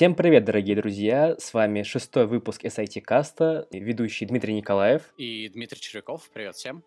Всем привет, дорогие друзья! С вами шестой выпуск SIT Каста, ведущий Дмитрий Николаев. И Дмитрий Червяков. Привет всем.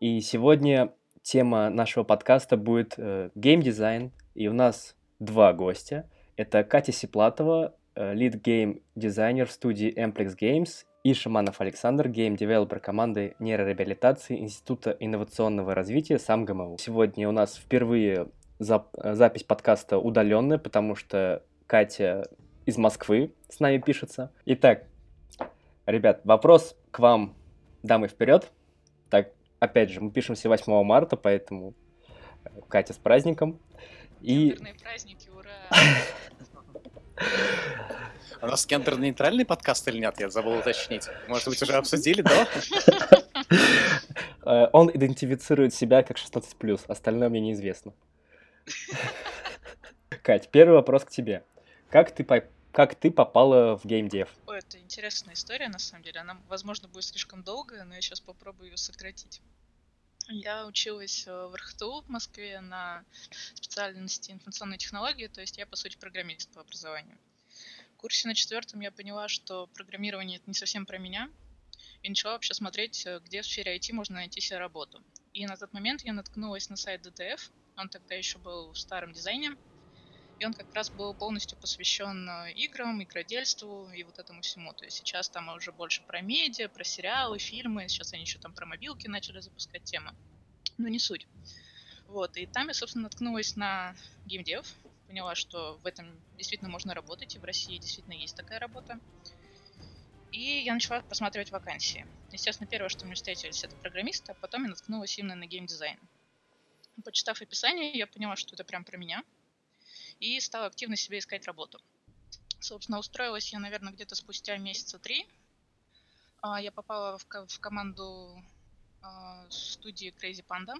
И сегодня тема нашего подкаста будет э, геймдизайн. И у нас два гостя. Это Катя Сиплатова, lead game designer в студии Amplex Games, и Шаманов Александр, game developer команды нейрореабилитации Института инновационного развития СамГМУ. Сегодня у нас впервые зап- запись подкаста удаленная, потому что Катя из Москвы с нами пишется. Итак, ребят, вопрос к вам, дамы, вперед. Так, опять же, мы пишемся 8 марта, поэтому э, Катя с праздником. И... праздники, ура! У нас гендерно-нейтральный подкаст или нет? Я забыл уточнить. Может быть, уже обсудили, да? Э, он идентифицирует себя как 16+, остальное мне неизвестно. Кать, первый вопрос к тебе. Как ты как ты попала в геймдев? Ой, это интересная история, на самом деле. Она, возможно, будет слишком долгая, но я сейчас попробую ее сократить. Я училась э, в РХТУ в Москве на специальности информационной технологии, то есть я, по сути, программист по образованию. В курсе на четвертом я поняла, что программирование это не совсем про меня, и начала вообще смотреть, э, где в сфере IT можно найти себе работу. И на тот момент я наткнулась на сайт DTF, он тогда еще был в старом дизайне, и он как раз был полностью посвящен э, играм, игродельству и вот этому всему. То есть сейчас там уже больше про медиа, про сериалы, фильмы. Сейчас они еще там про мобилки начали запускать темы. Но не суть. Вот, и там я, собственно, наткнулась на геймдев, поняла, что в этом действительно можно работать, и в России действительно есть такая работа. И я начала просматривать вакансии. Естественно, первое, что мне встретились, это программисты, а потом я наткнулась именно на геймдизайн. Почитав описание, я поняла, что это прям про меня — и стала активно себе искать работу. Собственно, устроилась я, наверное, где-то спустя месяца три. А, я попала в, команду а, студии Crazy Panda.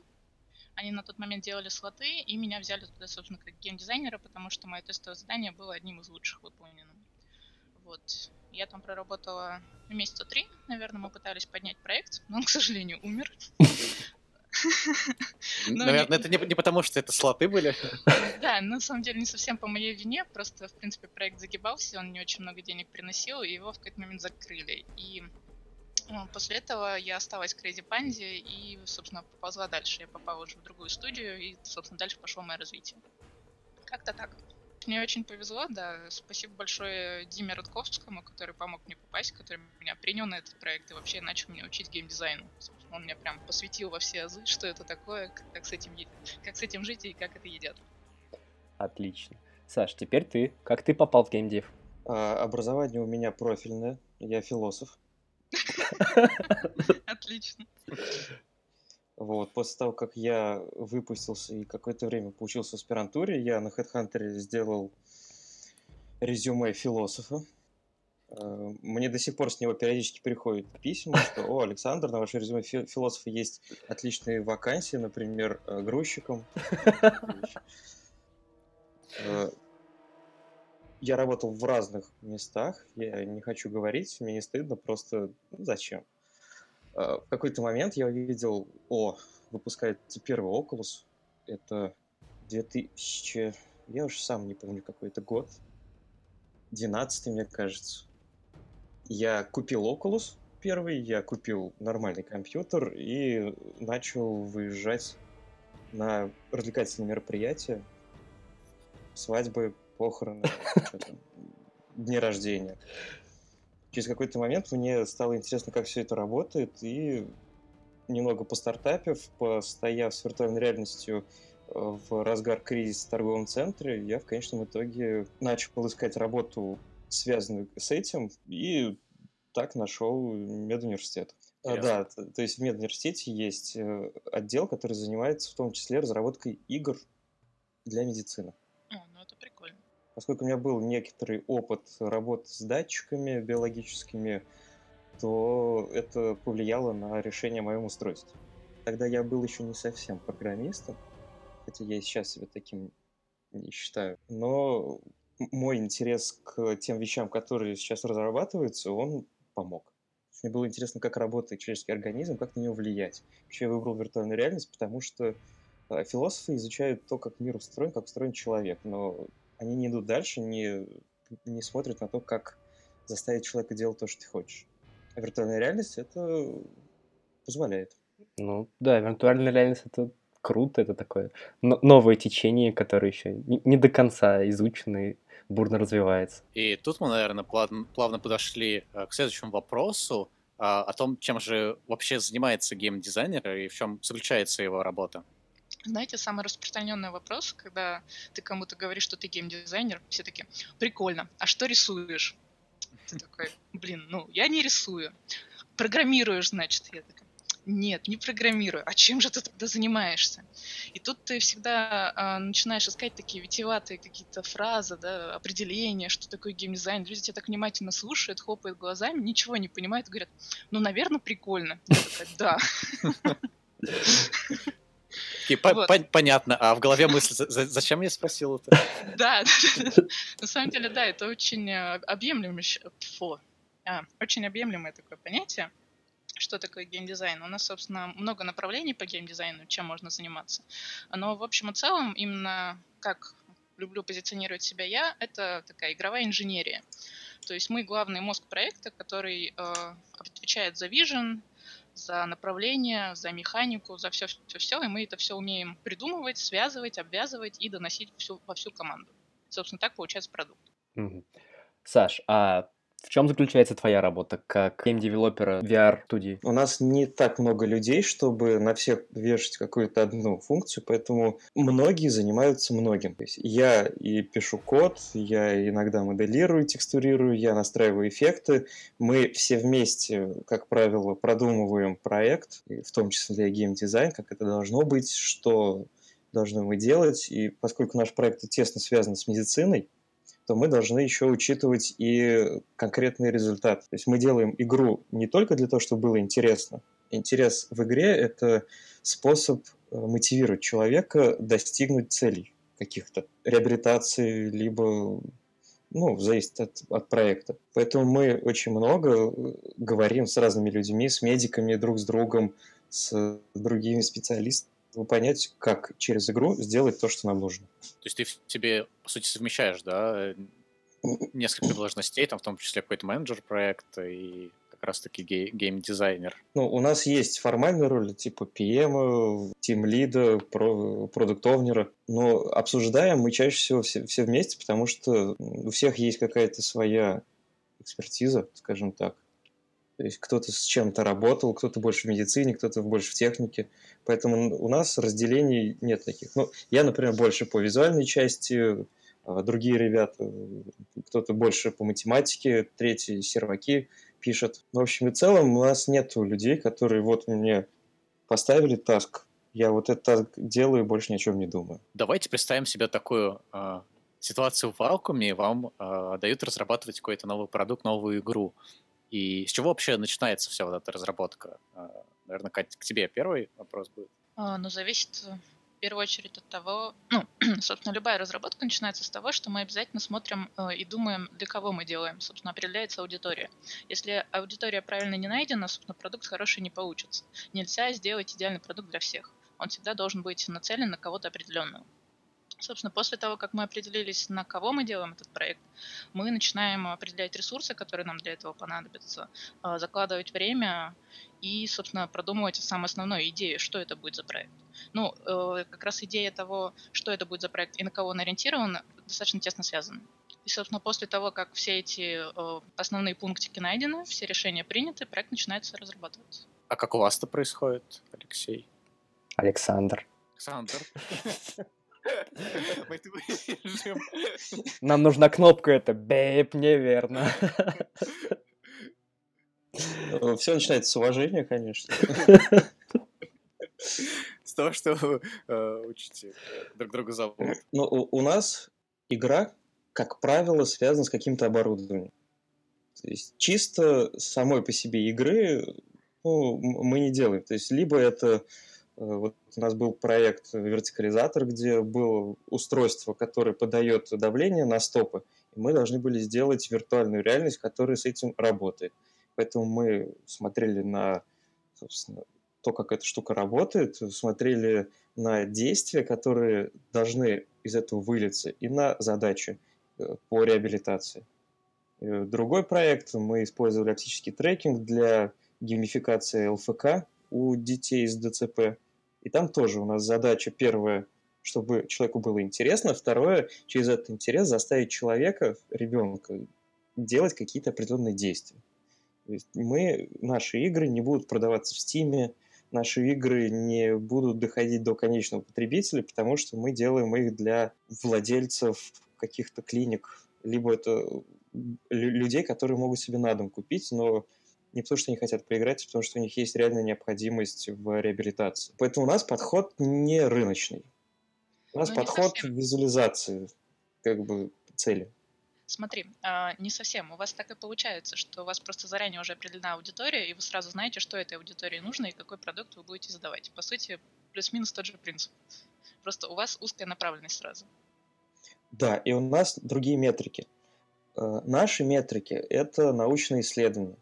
Они на тот момент делали слоты, и меня взяли туда, собственно, как геймдизайнера, потому что мое тестовое задание было одним из лучших выполненным. Вот. Я там проработала месяца три, наверное, мы пытались поднять проект, но он, к сожалению, умер. Ну, Наверное, это не потому, что это слоты были. Да, на самом деле не совсем по моей вине, просто, в принципе, проект загибался, он не очень много денег приносил, и его в какой-то момент закрыли. И ну, После этого я осталась в Crazy Panda и, собственно, поползла дальше. Я попала уже в другую студию, и, собственно, дальше пошло мое развитие. Как-то так. Мне очень повезло, да. Спасибо большое Диме Рудковскому, который помог мне попасть, который меня принял на этот проект и вообще начал меня учить геймдизайну. Он меня прям посвятил во все азы, что это такое, как с этим, как с этим жить и как это едят. Отлично. Саш, теперь ты. Как ты попал в геймдев? А, образование у меня профильное. Я философ. Отлично. Вот, после того, как я выпустился и какое-то время поучился в аспирантуре, я на HeadHunter сделал резюме философа. Э, мне до сих пор с него периодически приходят письма, что «О, Александр, на ваше резюме философа есть отличные вакансии, например, э, грузчиком». Э, я работал в разных местах, я не хочу говорить, мне не стыдно, просто ну, зачем? В какой-то момент я увидел, о, выпускается первый Oculus, это 2000, я уже сам не помню какой это год, 12 мне кажется. Я купил Oculus первый, я купил нормальный компьютер и начал выезжать на развлекательные мероприятия, свадьбы, похороны, дни рождения. Через какой-то момент мне стало интересно, как все это работает, и немного по постартапив, постояв с виртуальной реальностью э, в разгар кризиса в торговом центре, я в конечном итоге начал искать работу связанную с этим, и так нашел медуниверситет. А, да, то, то есть в медуниверситете есть э, отдел, который занимается в том числе разработкой игр для медицины. О, ну это прикольно. Поскольку у меня был некоторый опыт работы с датчиками биологическими, то это повлияло на решение о моем устройстве. Тогда я был еще не совсем программистом, хотя я и сейчас себя таким не считаю. Но мой интерес к тем вещам, которые сейчас разрабатываются, он помог. Мне было интересно, как работает человеческий организм, как на него влиять. Вообще я выбрал виртуальную реальность, потому что э, философы изучают то, как мир устроен, как устроен человек, но они не идут дальше, не не смотрит на то, как заставить человека делать то, что ты хочешь. А виртуальная реальность это позволяет. Ну да, виртуальная реальность это круто, это такое новое течение, которое еще не, не до конца изучено и бурно развивается. И тут мы, наверное, плавно, плавно подошли э, к следующему вопросу а, о том, чем же вообще занимается геймдизайнер и в чем заключается его работа. Знаете, самый распространенный вопрос, когда ты кому-то говоришь, что ты геймдизайнер, все таки прикольно, а что рисуешь? Ты такой, блин, ну, я не рисую. Программируешь, значит. Я такая, нет, не программирую. А чем же ты тогда занимаешься? И тут ты всегда э, начинаешь искать такие витиеватые какие-то фразы, да, определения, что такое геймдизайн. Люди тебя так внимательно слушают, хлопают глазами, ничего не понимают, говорят, ну, наверное, прикольно. Я такая, да. Понятно. А в голове мысль, зачем я спросил это? Да, на самом деле, да, это очень э, объемлемое, а, очень объемлемое такое понятие что такое геймдизайн. У нас, собственно, много направлений по геймдизайну, чем можно заниматься. Но, в общем и целом, именно как люблю позиционировать себя я, это такая игровая инженерия. То есть мы главный мозг проекта, который э, отвечает за vision, за направление, за механику, за все-все-все, и мы это все умеем придумывать, связывать, обвязывать и доносить всю, во всю команду. Собственно, так получается продукт. Саш, а в чем заключается твоя работа как game developer а VR-студии? У нас не так много людей, чтобы на всех вешать какую-то одну функцию, поэтому многие занимаются многим. То есть я и пишу код, я иногда моделирую, текстурирую, я настраиваю эффекты. Мы все вместе, как правило, продумываем проект, в том числе гейм-дизайн, как это должно быть, что должны мы делать. И поскольку наш проект тесно связан с медициной, то мы должны еще учитывать и конкретный результат. То есть мы делаем игру не только для того, чтобы было интересно. Интерес в игре – это способ э, мотивировать человека достигнуть целей каких-то, реабилитации, либо ну, зависит от, от проекта. Поэтому мы очень много э, говорим с разными людьми, с медиками, друг с другом, с другими специалистами, понять, как через игру сделать то, что нам нужно. То есть ты в тебе, по сути, совмещаешь, да, несколько должностей, там в том числе какой-то менеджер проекта и как раз-таки гей- гейм-дизайнер. Ну, у нас есть формальные роли, типа PM, тим-лида, продукт-овнера, но обсуждаем мы чаще всего все, все вместе, потому что у всех есть какая-то своя экспертиза, скажем так. То есть кто-то с чем-то работал, кто-то больше в медицине, кто-то больше в технике. Поэтому у нас разделений нет таких. Ну, я, например, больше по визуальной части, а другие ребята, кто-то больше по математике, третий серваки пишет. В общем и целом у нас нет людей, которые вот мне поставили таск, я вот таск делаю и больше ни о чем не думаю. Давайте представим себе такую э, ситуацию в вакууме, вам э, дают разрабатывать какой-то новый продукт, новую игру. И с чего вообще начинается вся вот эта разработка? А, Наверное, Катя, к тебе первый вопрос будет. А, ну, зависит в первую очередь от того, ну, собственно, любая разработка начинается с того, что мы обязательно смотрим э, и думаем, для кого мы делаем. Собственно, определяется аудитория. Если аудитория правильно не найдена, собственно, продукт хороший не получится. Нельзя сделать идеальный продукт для всех. Он всегда должен быть нацелен на кого-то определенного. Собственно, после того, как мы определились, на кого мы делаем этот проект, мы начинаем определять ресурсы, которые нам для этого понадобятся, а, закладывать время и, собственно, продумывать самую основную идею, что это будет за проект. Ну, э, как раз идея того, что это будет за проект и на кого он ориентирован, достаточно тесно связаны. И, собственно, после того, как все эти э, основные пунктики найдены, все решения приняты, проект начинается разрабатываться. А как у вас это происходит, Алексей? Александр. Александр. Нам нужна кнопка это бейп, неверно. Ну, Все начинается с уважения, конечно. С того, что э, учите друг друга зовут. Ну, у нас игра, как правило, связана с каким-то оборудованием. То есть чисто самой по себе игры ну, мы не делаем. То есть либо это Э, вот у нас был проект вертикализатор, где было устройство, которое подает давление на стопы, и мы должны были сделать виртуальную реальность, которая с этим работает. Поэтому мы смотрели на, собственно, то, как эта штука работает, смотрели на действия, которые должны из этого вылиться, и на задачи. э, по реабилитации. Э, другой проект, мы использовали оптический трекинг для геймификации ЛФК у детей с ДЦП. И там тоже у нас задача первая, чтобы человеку было интересно, второе, через этот интерес заставить человека, ребенка, делать какие-то определенные действия. То есть мы, наши игры не будут продаваться в Стиме, наши игры не будут доходить до конечного потребителя, потому что мы делаем их для владельцев каких-то клиник, либо это людей, которые могут себе на дом купить, но не потому, что они хотят поиграть, а потому что у них есть реальная необходимость в реабилитации. Поэтому у нас подход не рыночный. У нас ну, подход визуализации как бы цели. Смотри, а, не совсем. У вас так и получается, что у вас просто заранее уже определена аудитория, и вы сразу знаете, что этой аудитории нужно и какой продукт вы будете задавать. По сути, плюс-минус тот же принцип. Просто у вас узкая направленность сразу. Да, и у нас другие метрики. Э, наши метрики – это научные исследования.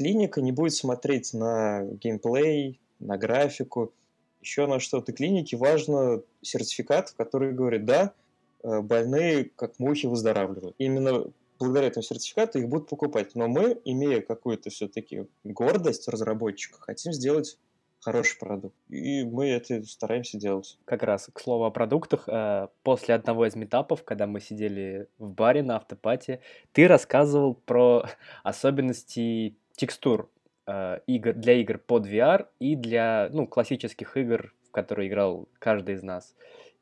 Клиника не будет смотреть на геймплей, на графику, еще на что-то. Клинике важно сертификат, который говорит, да, Э, больные как мухи выздоравливают. Именно благодаря этому сертификату их будут покупать. Но мы, имея какую-то все-таки гордость разработчика, хотим сделать хороший продукт. И мы это стараемся делать. Как раз, к слову о продуктах, э, после одного из метапов, когда мы сидели в баре на автопате, ты рассказывал про особенности текстур э, игр, для игр под VR и для ну, классических игр, в которые играл каждый из нас.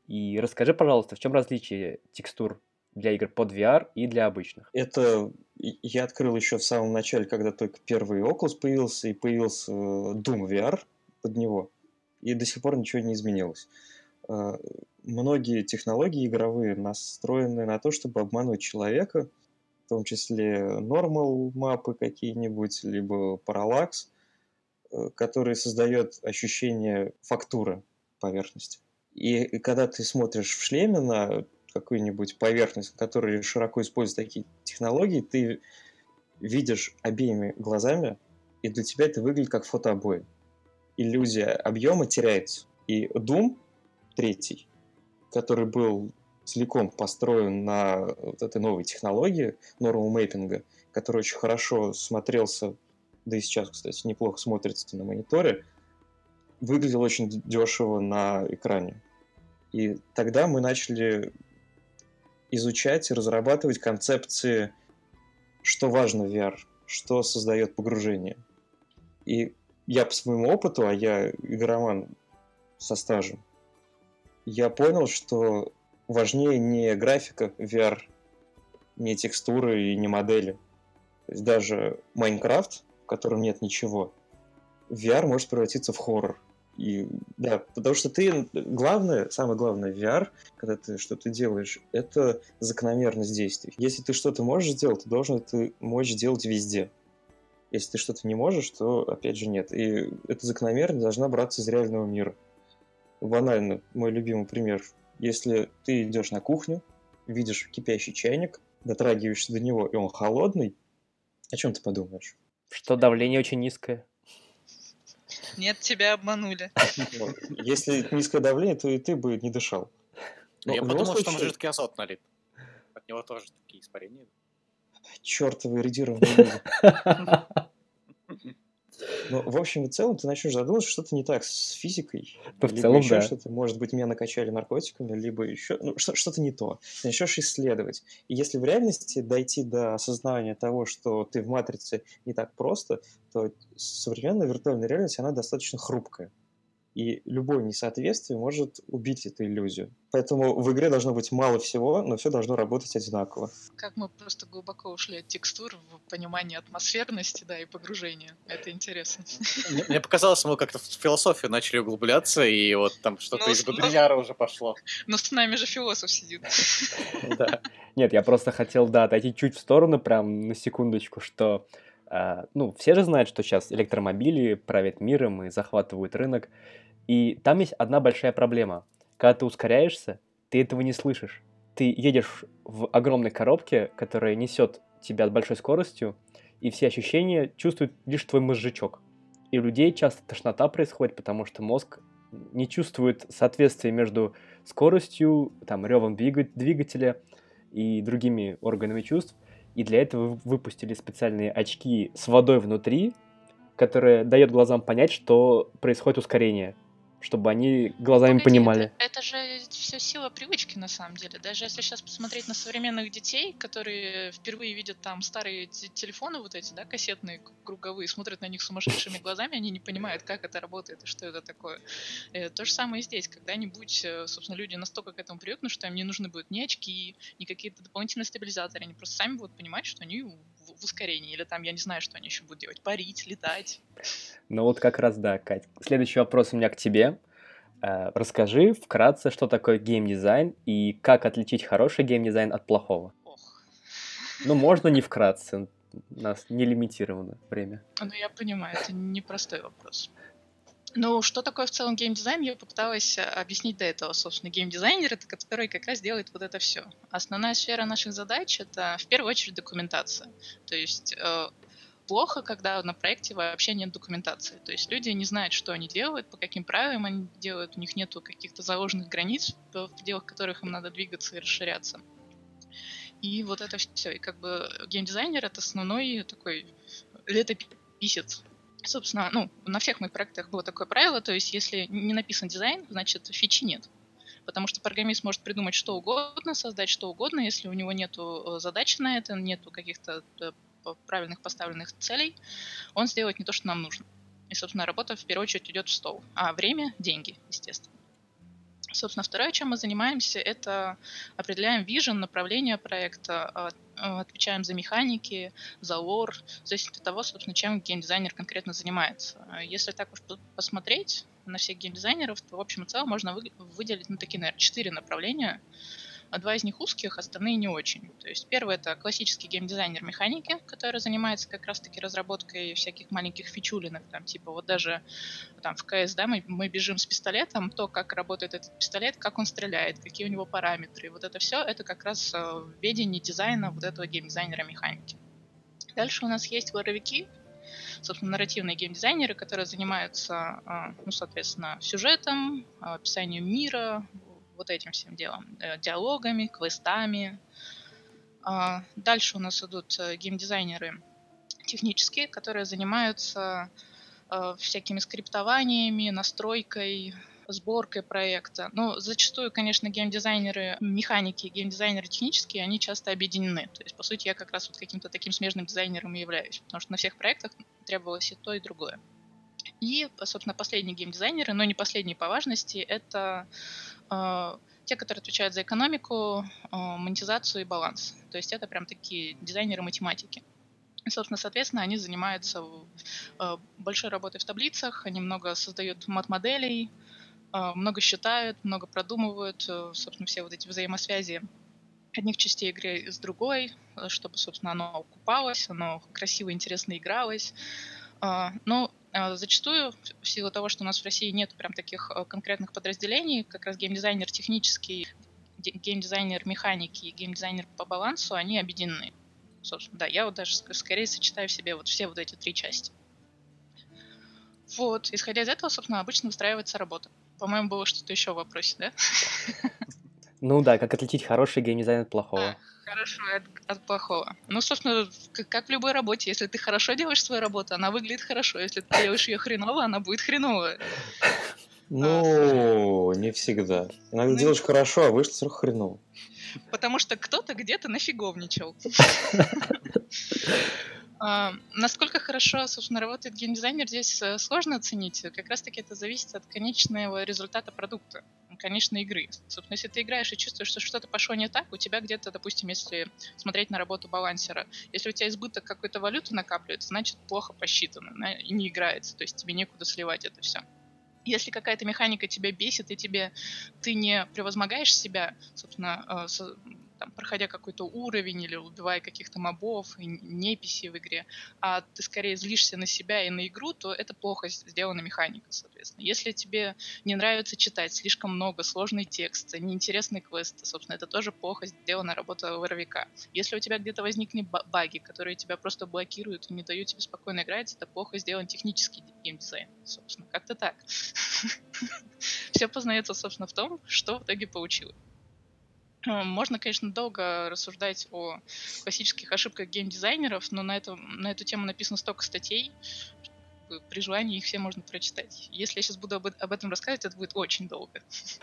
И расскажи, пожалуйста, в чем различие текстур для игр под VR и для обычных? Это я открыл еще в самом начале, когда только первый Oculus появился, и появился э, Doom VR под него. И до сих пор ничего не изменилось. Э, многие технологии игровые настроены на то, чтобы обмануть человека, в том числе нормал мапы какие-нибудь, либо параллакс, э, который создает ощущение фактуры поверхности. И когда ты смотришь в шлеме на какую-нибудь поверхность, которая широко использует такие технологии, ты видишь обеими глазами, и для тебя это выглядит как фотообои. Иллюзия объема теряется. И Doom третий, который был целиком построен на вот этой новой технологии normal мейпинга, который очень хорошо смотрелся, да и сейчас, кстати, неплохо смотрится на мониторе, выглядел очень дешево на экране. И тогда мы начали изучать и разрабатывать концепции, что важно в VR, что создает погружение. И я по своему опыту, а я игроман со стажем, я понял, что важнее не графика VR, не текстуры и не модели. То есть даже Майнкрафт, в котором нет ничего, VR может превратиться в хоррор. И да, потому что ты, главное, самое главное VR, когда ты что-то делаешь, это закономерность действий. Если ты что-то можешь сделать, ты должен это мочь делать везде. Если ты что-то не можешь, то опять же нет. И эта закономерность должна браться из реального мира. Банально, мой любимый пример. Если ты идешь на кухню, видишь кипящий чайник, дотрагиваешься до него, и он холодный, о чем ты подумаешь? Что давление очень низкое. Нет, тебя обманули. Если низкое давление, то и ты бы не дышал. Но Я подумал, случае... что там жидкий азот налит. От него тоже такие испарения. Чертовы эрудированные Ну, в общем и целом, ты начнешь задумываться, что-то не так с физикой. Да, в целом, еще да. что-то, может быть, меня накачали наркотиками, либо еще ну, что-то не то. Ты начнешь исследовать. И если в реальности дойти до осознания того, что ты в матрице не так просто, то современная виртуальная реальность, она достаточно хрупкая и любое несоответствие может убить эту иллюзию. Поэтому в игре должно быть мало всего, но все должно работать одинаково. Как мы просто глубоко ушли от текстур в понимание атмосферности, да, и погружения. Это интересно. Мне показалось, мы как-то в философию начали углубляться, и вот там что-то ну, из Бодрияра уже пошло. Но с нами же философ сидит. Да. Нет, я просто хотел, да, отойти чуть в сторону, прям на секундочку, что ну, все же знают, что сейчас электромобили правят миром и захватывают рынок. И там есть одна большая проблема. Когда ты ускоряешься, ты этого не слышишь. Ты едешь в огромной коробке, которая несет тебя с большой скоростью, и все ощущения чувствует лишь твой мозжечок. И у людей часто тошнота происходит, потому что мозг не чувствует соответствия между скоростью, там, ревом двигателя и другими органами чувств. И для этого выпустили специальные очки с водой внутри, которые дает глазам понять, что происходит ускорение чтобы они глазами Погоди, понимали. Это, это же все сила привычки, на самом деле. Даже если сейчас посмотреть на современных детей, которые впервые видят там старые телефоны вот эти, да, кассетные, круговые, смотрят на них сумасшедшими глазами, они не понимают, как это работает и что это такое. И то же самое и здесь. Когда-нибудь, э, собственно, люди настолько к этому привыкнут, что им не нужны будут ни очки, ни какие-то дополнительные стабилизаторы. Они просто сами будут понимать, что они в ускорении. Или там, я не знаю, что они еще будут делать. Парить, летать. Ну вот как раз да, Кать. Следующий вопрос у меня к тебе. Э, расскажи вкратце, что такое геймдизайн и как отличить хороший геймдизайн от плохого. Ох. Ну, можно не вкратце, у нас не лимитировано время. Ну, я понимаю, это непростой вопрос. Ну, что такое в целом геймдизайн, я попыталась э, объяснить до этого. Собственно, геймдизайнер — это который как раз делает вот это все. Основная сфера наших задач — это в первую очередь документация. То есть э, плохо, когда на проекте вообще нет документации. То есть люди не знают, что они делают, по каким правилам они делают, у них нет каких-то заложенных границ, в пределах которых им надо двигаться и расширяться. И вот это все. И как бы геймдизайнер — это основной такой летописец. Собственно, ну, на всех моих проектах было такое правило, то есть если не написан дизайн, значит фичи нет потому что программист может придумать что угодно, создать что угодно, если у него нет э, задачи на это, нет каких-то э, правильных поставленных целей, он сделает не то, что нам нужно. И, собственно, работа в первую очередь идет в стол. А время – деньги, естественно. Собственно, второе, чем мы занимаемся, это определяем вижен, направление проекта, а, а, отвечаем за механики, за лор, в зависимости от того, собственно, чем геймдизайнер конкретно занимается. Если так уж посмотреть на всех геймдизайнеров, то в общем и целом можно выделить ну, такие, наверное, четыре направления – а два из них узких, остальные не очень. То есть первый это классический геймдизайнер механики, который занимается как раз-таки разработкой всяких маленьких фичулинок, там типа вот даже там в КС, да, мы, мы бежим с пистолетом, то, как работает этот пистолет, как он стреляет, какие у него параметры. Вот это все, это как раз э, ведение дизайна вот этого геймдизайнера механики. Дальше у нас есть воровики, собственно, нарративные геймдизайнеры, которые занимаются, э, ну, соответственно, сюжетом, описанием мира, вот этим всем делом. Э, диалогами, квестами. А, дальше у нас идут э, геймдизайнеры технические, которые занимаются э, всякими скриптованиями, настройкой, сборкой проекта. Но зачастую, конечно, геймдизайнеры механики, геймдизайнеры технические, они часто объединены. То есть, по сути, я как раз вот каким-то таким смежным дизайнером и являюсь, потому что на всех проектах требовалось и то, и другое. И, собственно, последние геймдизайнеры, но не последние по важности, это те, которые отвечают за экономику, э, монетизацию и баланс. То есть это прям такие дизайнеры математики. И, собственно, соответственно, они занимаются э, большой работой в таблицах, они много создают мат-моделей, много считают, много продумывают, собственно, все вот эти взаимосвязи одних частей игры с другой, чтобы, собственно, оно окупалось, оно красиво, интересно игралось. Но а, зачастую, в силу того, что у нас в России нет прям таких э, конкретных подразделений, как раз геймдизайнер технический, геймдизайнер механики и геймдизайнер по балансу, они объединены. Собственно, да, я вот даже скорее сочетаю в себе вот все вот эти три части. Вот, исходя из этого, собственно, обычно выстраивается работа. По-моему, было что-то еще в вопросе, да? Ну да, как отличить хороший геймдизайн от плохого. А, хорошо от, от плохого. Ну, собственно, как, как в любой работе, если ты хорошо делаешь свою работу, она выглядит хорошо. Если ты делаешь ее хреново, она будет хреновая. Ну, не всегда. Иногда ну, делаешь хорошо, а вышло сразу хреново. Потому что кто-то где-то нафиговничал. А, насколько хорошо, собственно, работает геймдизайнер, здесь э, сложно оценить. Как раз-таки это зависит от конечного результата продукта, конечной игры. Собственно, если ты играешь и чувствуешь, что что-то пошло не так, у тебя где-то, допустим, если смотреть на работу балансера, если у тебя избыток какой-то валюты накапливается, значит, плохо посчитано и не играется, то есть тебе некуда сливать это все если какая-то механика тебя бесит, и тебе ты не превозмогаешь себя, собственно, э, там, проходя какой-то уровень или убивая каких-то мобов, неписи в игре, а ты скорее злишься на себя и на игру, то это плохо сделана механика, соответственно. Если тебе не нравится читать слишком много, сложный текст, неинтересный квест, собственно, это тоже плохо сделана работа воровика. Если у тебя где-то возникнет баги, которые тебя просто блокируют и не дают тебе спокойно играть, это плохо сделан технический геймдизайн, собственно. Как-то так. Все познается, собственно, в том, что в итоге получилось. Э, можно, конечно, долго рассуждать о классических ошибках геймдизайнеров, но на, это, на эту тему написано столько статей, при желании их все можно прочитать. Если я сейчас буду об, об этом рассказывать, это будет очень долго.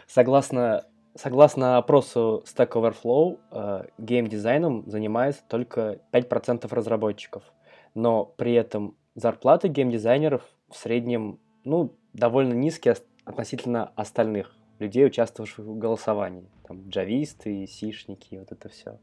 Согласно, согласно опросу Stack Overflow, э, геймдизайном занимается только 5% разработчиков, но при этом зарплаты геймдизайнеров в среднем ну, довольно низкие относительно остальных людей, участвовавших в голосовании. Там джависты, сишники, вот это все.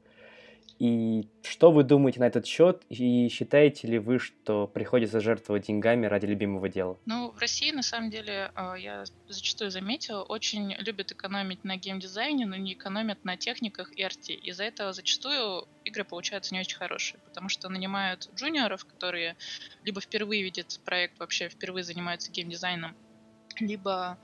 И что вы думаете на этот счет? И считаете ли вы, что приходится жертвовать деньгами ради любимого дела? Ну, в России, на самом деле, а, я зачастую заметила, очень любят экономить на геймдизайне, но не экономят на техниках и арте. Из-за этого зачастую игры получаются не очень хорошие, потому что нанимают джуниоров, которые либо впервые видят проект, вообще впервые занимаются геймдизайном, либо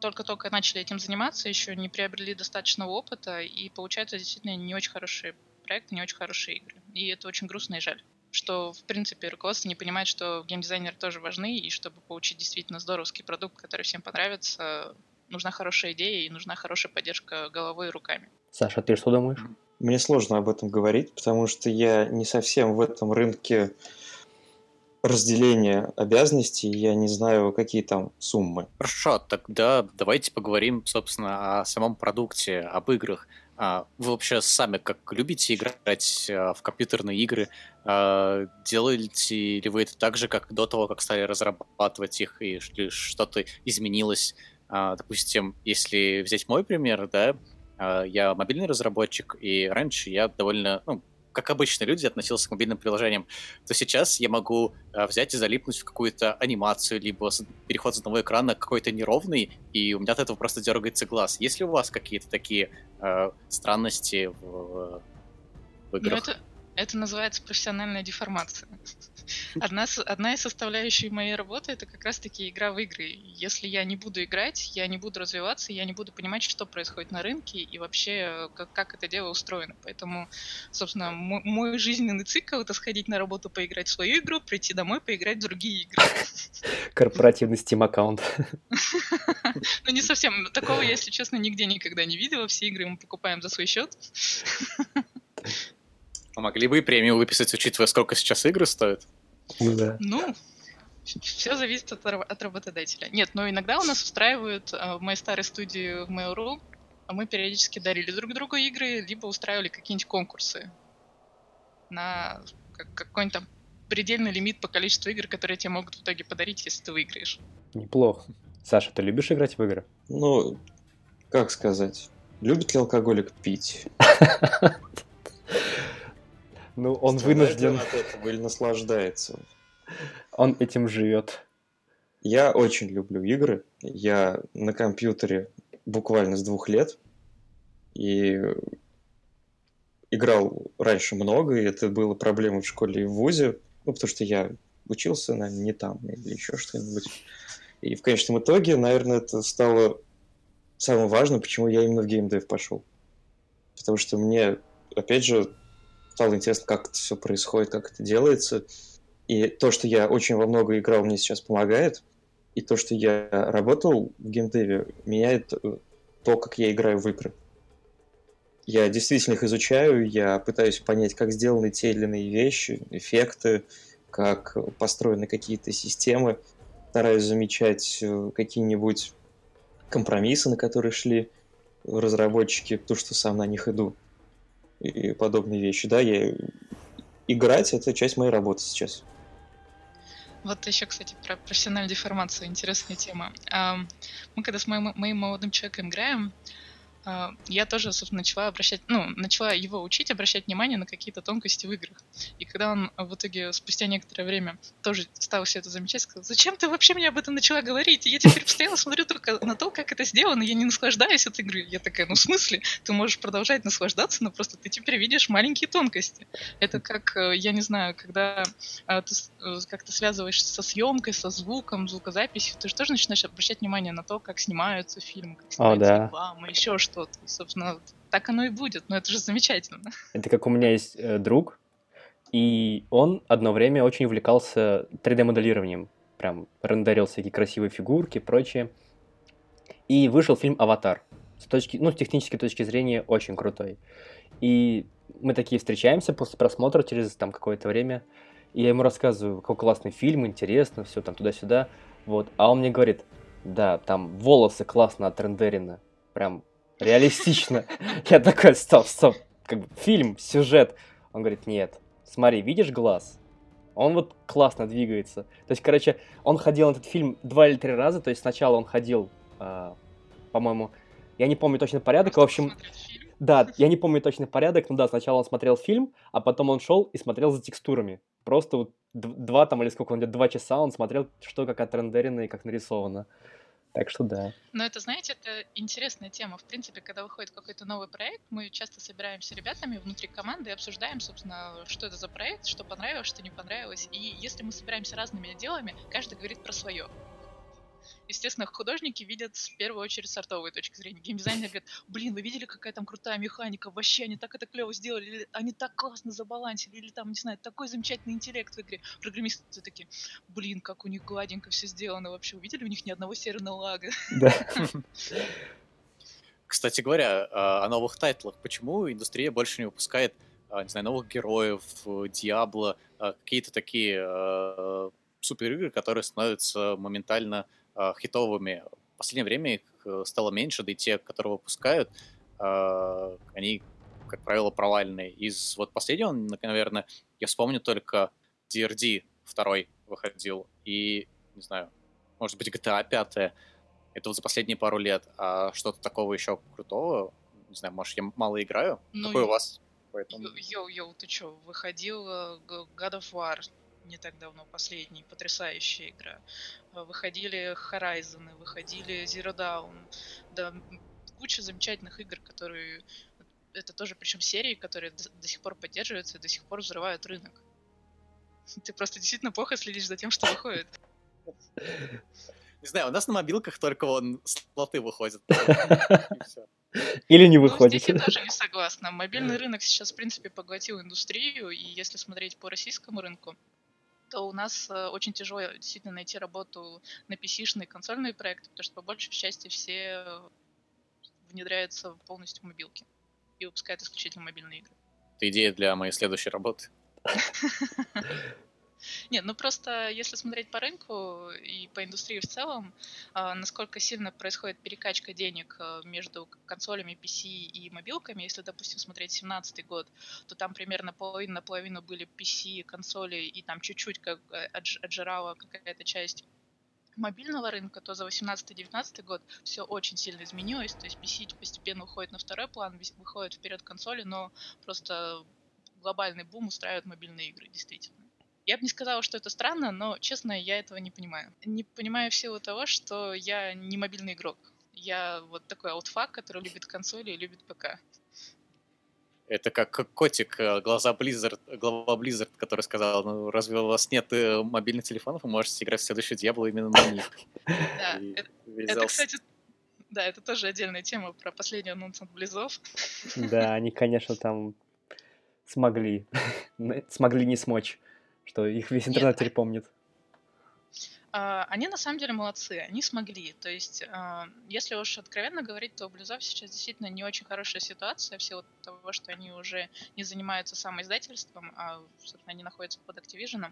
только-только начали этим заниматься, еще не приобрели достаточного опыта, и получаются действительно не очень хорошие проекты, не очень хорошие игры. И это очень грустно и жаль что, в принципе, руководство не понимает, что геймдизайнеры тоже важны, и чтобы получить действительно здоровский продукт, который всем понравится, нужна хорошая идея и нужна хорошая поддержка головой и руками. Саша, ты что думаешь? Мне сложно об этом говорить, потому что я не совсем в этом рынке разделение обязанностей, я не знаю, какие там суммы. Хорошо, тогда давайте поговорим, собственно, о самом продукте, об играх. А, вы вообще сами как любите играть а, в компьютерные игры? А, делаете ли вы это так же, как до того, как стали разрабатывать их, и что-то изменилось? Допустим, если взять мой пример, да, я мобильный разработчик, и раньше я довольно, ну, как обычно люди относился к мобильным приложениям, то сейчас я могу э, взять и залипнуть в какую-то анимацию, либо переход с одного экрана какой-то неровный, и у меня от этого просто дергается глаз. Есть ли у вас какие-то такие э, странности в, в играх? Ну, это, это называется профессиональная деформация. Одна, одна из составляющих моей работы это как раз-таки игра в игры. Если я не буду играть, я не буду развиваться, я не буду понимать, что происходит на рынке и вообще как, как это дело устроено. Поэтому, собственно, мой, мой жизненный цикл это сходить на работу, поиграть в свою игру, прийти домой, поиграть в другие игры. Корпоративный Steam аккаунт. Ну, не совсем. Такого если честно, нигде никогда не видела. Все игры мы покупаем за свой счет. А могли бы и премию выписать, учитывая, сколько сейчас игры стоят? Ну, да. Ну, все зависит от, от работодателя. Нет, но иногда у нас устраивают э, в моей старой студии в Mail.ru, а мы периодически дарили друг другу игры, либо устраивали какие-нибудь конкурсы на какой-нибудь там предельный лимит по количеству игр, которые тебе могут в итоге подарить, если ты выиграешь. Неплохо. Саша, ты любишь играть в игры? Ну, как сказать, любит ли алкоголик пить? Ну, он вынужден... от этого или наслаждается. Он этим живет. Я очень люблю игры. Я на компьютере буквально с двух лет. И играл раньше много, и это было проблемой в школе и в ВУЗе. Ну, потому что я учился, наверное, не там или еще что-нибудь. И в конечном итоге, наверное, это стало самым важным, почему я именно в геймдев пошел. Потому что мне, опять же, стало интересно, как это все происходит, как это делается. И то, что я очень во много играл, мне сейчас помогает. И то, что я работал в геймдеве, меняет э, то, как я играю в игры. Я действительно их изучаю, я пытаюсь понять, как сделаны те или иные вещи, эффекты, как построены какие-то системы, стараюсь замечать э, какие-нибудь компромиссы, на которые шли разработчики, то, что сам на них иду и подобные вещи. Да, я... играть это часть моей работы сейчас. Вот еще, кстати, про профессиональную деформацию. Интересная тема. Мы когда с моим, моим молодым человеком играем, я тоже, собственно, начала обращать, ну, начала его учить обращать внимание на какие-то тонкости в играх. И когда он в итоге спустя некоторое время тоже стал все это замечать, сказал, зачем ты вообще мне об этом начала говорить? Я теперь постоянно смотрю только на то, как это сделано, я не наслаждаюсь этой игрой. Я такая, ну в смысле? Ты можешь продолжать наслаждаться, но просто ты теперь видишь маленькие тонкости. Это как, э, я не знаю, когда а, ты э, как-то связываешься со съемкой, со звуком, звукозаписью, ты же тоже начинаешь обращать внимание на то, как снимаются фильмы, как снимается О, да. реклама, еще что И, собственно, так оно и будет. Но это же замечательно. Это как у меня есть э, друг, и он одно время очень увлекался 3D-моделированием. Прям рендерил всякие красивые фигурки прочее. И вышел фильм «Аватар». с точки, ну, с технической точки зрения очень крутой. И мы такие встречаемся после просмотра через там какое-то время, и я ему рассказываю, какой классный фильм, интересно, все там туда-сюда, вот. А он мне говорит, да, там волосы классно отрендерены, прям реалистично. Я такой, стоп, стоп, как бы фильм, сюжет. Он говорит, нет, смотри, видишь глаз? Он вот классно двигается. То есть, короче, он ходил на этот фильм два или три раза. То есть сначала он ходил, э, по-моему, я не помню точно порядок. В общем, да, я не помню точный порядок, но да, сначала он смотрел фильм, а потом он шел и смотрел за текстурами. Просто вот два там или сколько он идет, два часа он смотрел, что как отрендерено и как нарисовано. Так что да. Но это, знаете, это интересная тема. В принципе, когда выходит какой-то новый проект, мы часто собираемся ребятами внутри команды и обсуждаем, собственно, что это за проект, что понравилось, что не понравилось. И если мы собираемся разными отделами, каждый говорит про свое. Естественно, художники видят в первую очередь сортовые точки зрения. Геймдизайнер говорит, блин, вы видели, какая там крутая механика, вообще они так это клево сделали, или они так классно забалансили, или там, не знаю, такой замечательный интеллект в игре. Программисты такие, блин, как у них гладенько все сделано вообще, увидели у них ни одного серверного лага. Да. Кстати говоря, а, о новых тайтлах. Почему индустрия больше не выпускает, а, не знаю, новых героев, Диабло, а, какие-то такие супер игры, которые становятся моментально э, хитовыми. В последнее время их э, стало меньше, да и те, которые выпускают, э, они, как правило, провальные. Из вот последнего, наверное, я вспомню только RDR второй выходил, и, не знаю, может быть, GTA 5 это вот за последние пару лет, а что-то такого еще крутого, не знаю, может, я мало играю? Ну, Какой у вас? Йоу-йоу, ты что, выходил God of War, не так давно, последний, потрясающая игра. Э, выходили Horizon, выходили Zero Dawn, да, куча замечательных игр, которые это тоже, причем серии, которые до, до сих пор поддерживаются и до сих пор взрывают рынок. Ты просто действительно плохо следишь за тем, что выходит. Не знаю, у нас на мобилках только он слоты выходят. Или не выходит. Ну, здесь я тоже не согласна. Мобильный рынок сейчас, в принципе, поглотил индустрию, и если смотреть по российскому рынку, то у нас э, очень тяжело действительно найти работу на PC-шные консольные проекты, потому что по большей части все внедряются полностью в мобилки и выпускают исключительно мобильные игры. Это идея для моей следующей работы. Нет, ну просто если смотреть по рынку и по индустрии в целом, э, насколько сильно происходит перекачка денег э, между консолями PC и мобилками, если, допустим, смотреть 17 год, то там примерно половина на половину были PC, консоли, и там чуть-чуть как э, отжирала какая-то часть мобильного рынка, то за 18-19 год все очень сильно изменилось. То есть PC постепенно уходит на второй план, выходит вперед консоли, но просто глобальный бум устраивают мобильные игры, действительно. Я бы не сказала, что это странно, но, честно, я этого не понимаю. Не понимаю в силу того, что я не мобильный игрок. Я вот такой аутфак, который любит консоли и любит ПК. Это как котик, э, глаза Blizzard, глава Blizzard, который сказал, ну, разве у вас нет э, мобильных телефонов, вы можете играть в следующую Диабло именно на них. Да, это, кстати, да, это тоже отдельная тема про последний анонс от Близов. Да, они, конечно, там смогли, смогли не смочь что их весь интернет Нет. теперь помнит. А, они на самом деле молодцы, они смогли. То есть, а, если уж откровенно говорить, то у Блюзов сейчас действительно не очень хорошая ситуация в силу того, что они уже не занимаются самоиздательством, а, собственно, они находятся под Activision.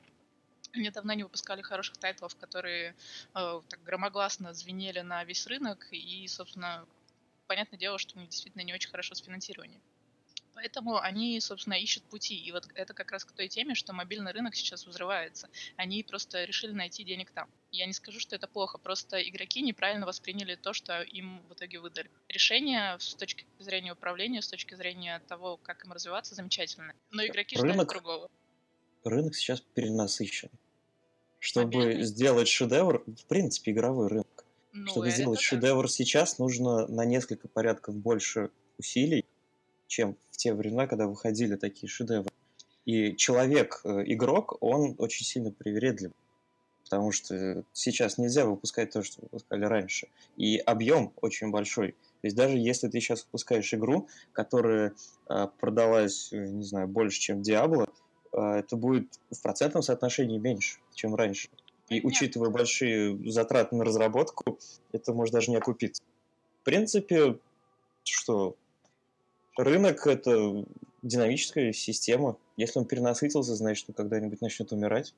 Они давно не выпускали хороших тайтлов, которые так громогласно звенели на весь рынок, и, собственно, понятное дело, что у них действительно не очень хорошо с финансированием. Поэтому они, собственно, ищут пути. И вот это как раз к той теме, что мобильный рынок сейчас взрывается. Они просто решили найти денег там. Я не скажу, что это плохо, просто игроки неправильно восприняли то, что им в итоге выдали. Решение с точки зрения управления, с точки зрения того, как им развиваться, замечательно. Но игроки ждали рынок, другого. Рынок сейчас перенасыщен. Чтобы Мобильный? сделать шедевр, в принципе, игровой рынок. Ну, Чтобы сделать шедевр сейчас, нужно на несколько порядков больше усилий, чем в те времена, когда выходили такие шедевры. И человек-игрок, э, он очень сильно привередлив, потому что сейчас нельзя выпускать то, что выпускали раньше. И объем очень большой. То есть даже если ты сейчас выпускаешь игру, которая э, продалась, э, не знаю, больше, чем Diablo, это будет в процентном соотношении меньше, чем раньше. И учитывая большие затраты на разработку, это может даже не окупиться. В принципе, что рынок — это динамическая система. Если он перенасытился, значит, он когда-нибудь начнет умирать.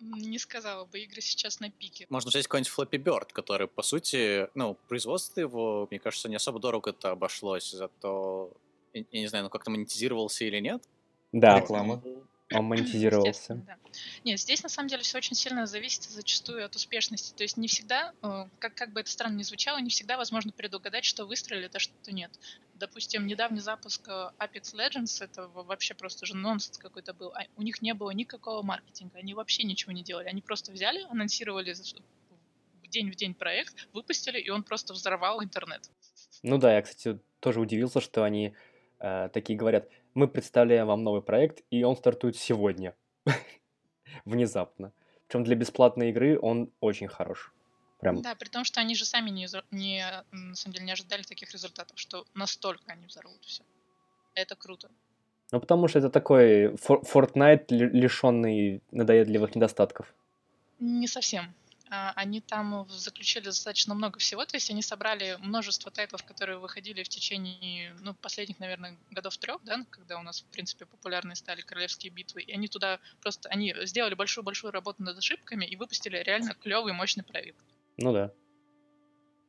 Не сказала бы, игры сейчас на пике. Можно взять какой-нибудь Flappy Bird, который, по сути, ну, производство его, мне кажется, не особо дорого это обошлось, зато, я, я не знаю, ну как-то монетизировался или нет. Да, Реклама. Он монетизировался. Да. Нет, здесь на самом деле все очень сильно зависит зачастую от успешности. То есть не всегда, э, как, как бы это странно ни звучало, не всегда возможно предугадать, что выстрелит, а что нет. Допустим, недавний запуск э, Apex Legends, это во- вообще просто же нонсенс какой-то был. А У них не было никакого маркетинга, они вообще ничего не делали. Они просто взяли, анонсировали день в день проект, выпустили, и он просто взорвал интернет. Ну да, я, кстати, тоже удивился, что они э, такие говорят, мы представляем вам новый проект, и он стартует сегодня. Внезапно. Причем для бесплатной игры он очень хорош. Прям, Да, при том, что они же сами не, не, на самом деле не ожидали таких результатов, что настолько они взорвут все. Это круто. ну потому что это такой Fortnite, лишенный надоедливых недостатков. Не совсем. А, Они там заключили достаточно много всего, то есть они собрали множество тайтлов, которые выходили в течение ну, последних, наверное, годов трех, да, когда у нас, в принципе, популярны стали королевские битвы, и они туда просто, они сделали большую-большую работу над ошибками и выпустили реально клевый, мощный проект. Ну да.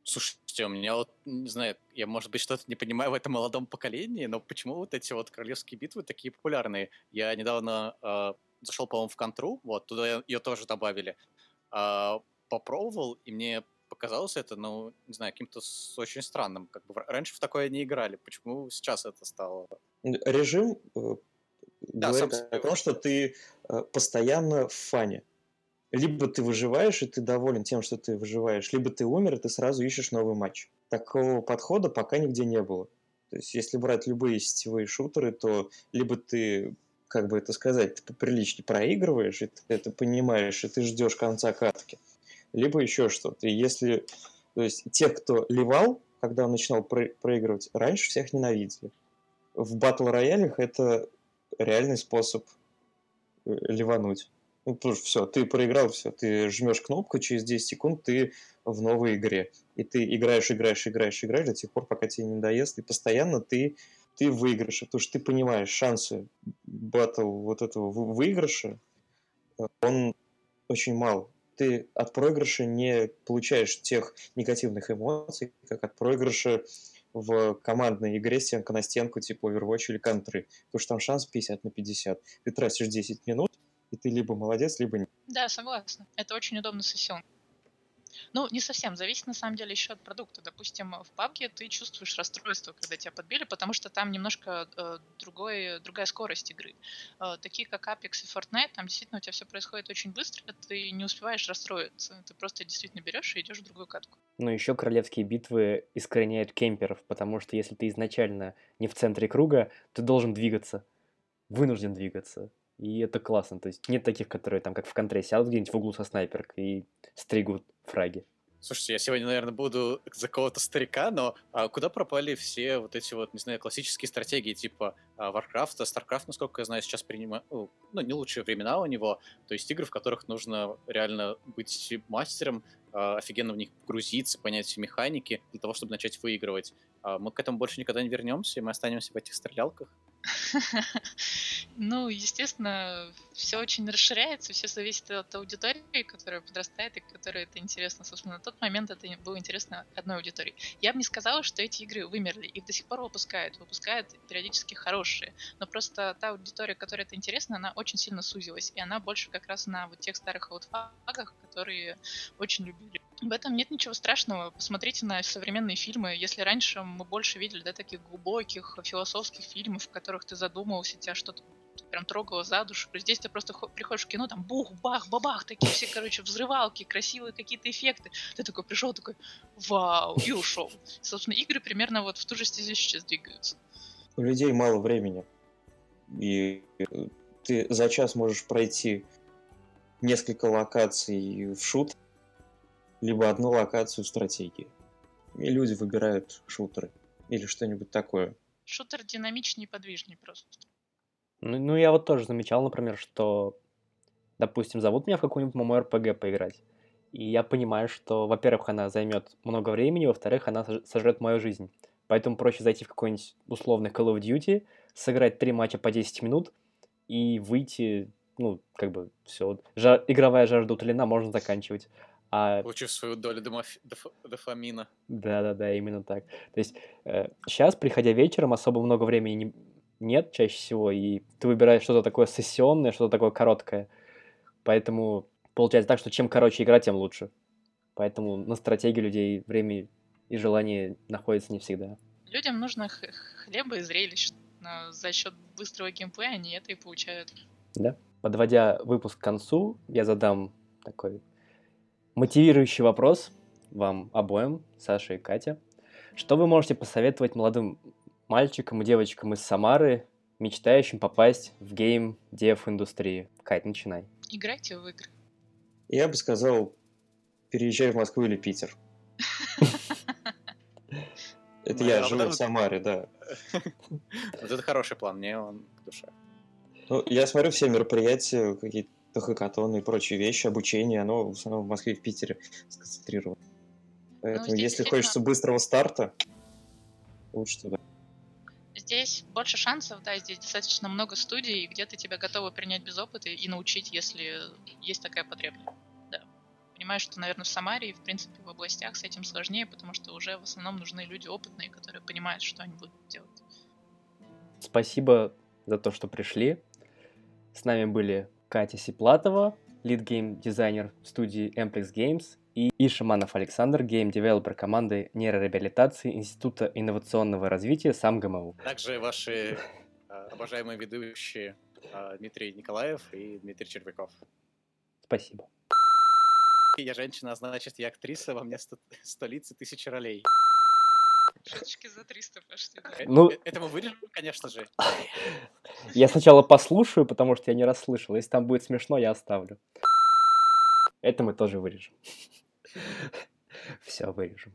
Слушайте, у меня вот, не знаю, я, может быть, что-то не понимаю в этом молодом поколении, но почему вот эти вот королевские битвы такие популярные? Я недавно э, зашел, по-моему, в контру, вот, туда ее тоже добавили, а, попробовал, и мне показалось это, ну, не знаю, каким-то с- очень странным. Как бы раньше в такое не играли. Почему сейчас это стало? Режим э, Да, говорит сам о том, что ты э, постоянно в фане. Либо ты выживаешь, и ты доволен тем, что ты выживаешь, либо ты умер, и ты сразу ищешь новый матч. Такого подхода пока нигде не было. То есть, если брать любые сетевые шутеры, то либо ты, как бы это сказать, ты поприличнее проигрываешь, и ты это понимаешь, и ты ждешь конца катки, либо еще что-то. И если... То есть, тех, кто ливал, когда он начинал про- проигрывать, раньше всех ненавидели. В батл роялях это реальный способ э, ливануть. Ну, потому что все, ты проиграл, все, ты жмешь кнопку, через 10 секунд ты в новой игре. И ты играешь, играешь, играешь, играешь до тех пор, пока тебе не надоест, и постоянно ты, ты в выигрыше, потому что ты понимаешь шансы батл вот этого вы- выигрыша, э, он очень мал. Ты от проигрыша не получаешь тех негативных эмоций, как от проигрыша в командной игре стенка на стенку, типа Overwatch или Counter, потому что там шанс 50 на 50. Ты тратишь 10 минут, и ты либо молодец, либо нет. Да, согласна. Это очень удобно сессион. Ну, не совсем. Зависит, на самом деле, еще от продукта. Допустим, в PUBG ты чувствуешь расстройство, когда тебя подбили, потому что там немножко э, другой, другая скорость игры. Э, такие, как Apex и Fortnite, там действительно у тебя все происходит очень быстро, ты не успеваешь расстроиться. Ты просто действительно берешь и идешь в другую катку. Ну, еще королевские битвы искореняют кемперов, потому что если ты изначально не в центре круга, ты должен двигаться, вынужден двигаться. И это классно. То есть нет таких, которые там, как в контре, сядут где-нибудь в углу со снайперкой и стригут фраги. Слушайте, я сегодня, наверное, буду за кого-то старика, но а, куда пропали все вот эти вот, не знаю, классические стратегии типа а, Warcraft, StarCraft, насколько я знаю, сейчас принимают, ну, не лучшие времена у него, то есть игры, в которых нужно реально быть мастером, а, офигенно в них погрузиться, понять все механики для того, чтобы начать выигрывать. А, мы к этому больше никогда не вернемся, и мы останемся в этих стрелялках. Ну, естественно, все очень расширяется, все зависит от аудитории, которая подрастает и которой это интересно. Собственно, на тот момент это было интересно одной аудитории. Я бы не сказала, что эти игры вымерли. Их до сих пор выпускают. Выпускают периодически хорошие. Но просто та аудитория, которой это интересно, она очень сильно сузилась. И она больше как раз на вот тех старых аутфагах, которые очень любили. В этом нет ничего страшного. Посмотрите на современные фильмы. Если раньше мы больше видели да, таких глубоких философских фильмов, в которых ты задумывался, тебя что-то прям трогало за душу. Здесь ты просто хо- приходишь в кино, там бух, бах, бабах, такие все, короче, взрывалки, красивые какие-то эффекты. Ты такой пришел, такой, вау, и ушел. Собственно, игры примерно вот в ту же стезю сейчас двигаются. У людей мало времени. И э, ты за час можешь пройти несколько локаций в шут, либо одну локацию стратегии. И люди выбирают шутеры или что-нибудь такое. Шутер динамичнее и подвижнее просто. Ну, ну, я вот тоже замечал, например, что, допустим, зовут меня в какую-нибудь MMORPG поиграть. И я понимаю, что, во-первых, она займет много времени, во-вторых, она сож- сожрет мою жизнь. Поэтому проще зайти в какой-нибудь условный Call of Duty, сыграть три матча по 10 минут и выйти, ну, как бы все. Жа- игровая жажда утолена, можно заканчивать. А Получив свою долю домоф- доф- дофамина. да-да-да, именно так. То есть сейчас, приходя вечером, особо много времени не- нет чаще всего, и ты выбираешь что-то такое сессионное, что-то такое короткое. Поэтому получается так, что чем короче игра, тем лучше. Поэтому на стратегии людей время и желание находится не всегда. Людям нужно х- хлеба и зрелищ. Но за счет быстрого геймплея они это и получают. Да. Подводя выпуск к концу, я задам такой мотивирующий вопрос вам обоим, Саше и Катя. Что вы можете посоветовать молодым мальчикам и девочкам из Самары, мечтающим попасть в гейм-дев-индустрию? Кать, начинай. Играйте в игры. Я бы сказал, переезжай в Москву или Питер. Это Ну, я а живу в Самаре, да. Вот это хороший план, мне он к душе. Ну, я смотрю все мероприятия, какие-то хакатоны и прочие вещи, обучение, оно в основном в Москве и в Питере сконцентрировано. Поэтому, здесь если действительно- хочется быстрого старта, лучше туда. Здесь больше шансов, да, здесь достаточно много студий, где ты тебя готовы принять без опыта и научить, если есть такая потребность. Да. Понимаю, что, наверное, в Самаре и, в принципе, в областях с этим сложнее, потому что уже в основном нужны люди опытные, которые понимают, что они будут делать. Спасибо за то, что пришли. С нами были Катя Сиплатова, lead game designer студии Amplex Games, и Ишиманов Александр, game developer команды нейрореабилитации Института инновационного развития СамГМУ. Также ваши э, обожаемые ведущие э, Дмитрий Николаев и Дмитрий Червяков. Спасибо. Я женщина, а значит, я актриса, во мне сто- столицы тысячи ролей. Шуточки за 300 пошли, да. Ну- э, Это мы вырежем, конечно же. Я сначала послушаю, потому что я не расслышал. Если там будет смешно, я оставлю. Это мы тоже вырежем. Все вырежем.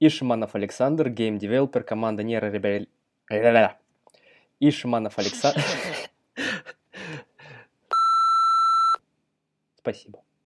Ишиманов Александр, game developer, команда нейрореабили... Ля-ля-ля. Ишиманов Александр... Спасибо.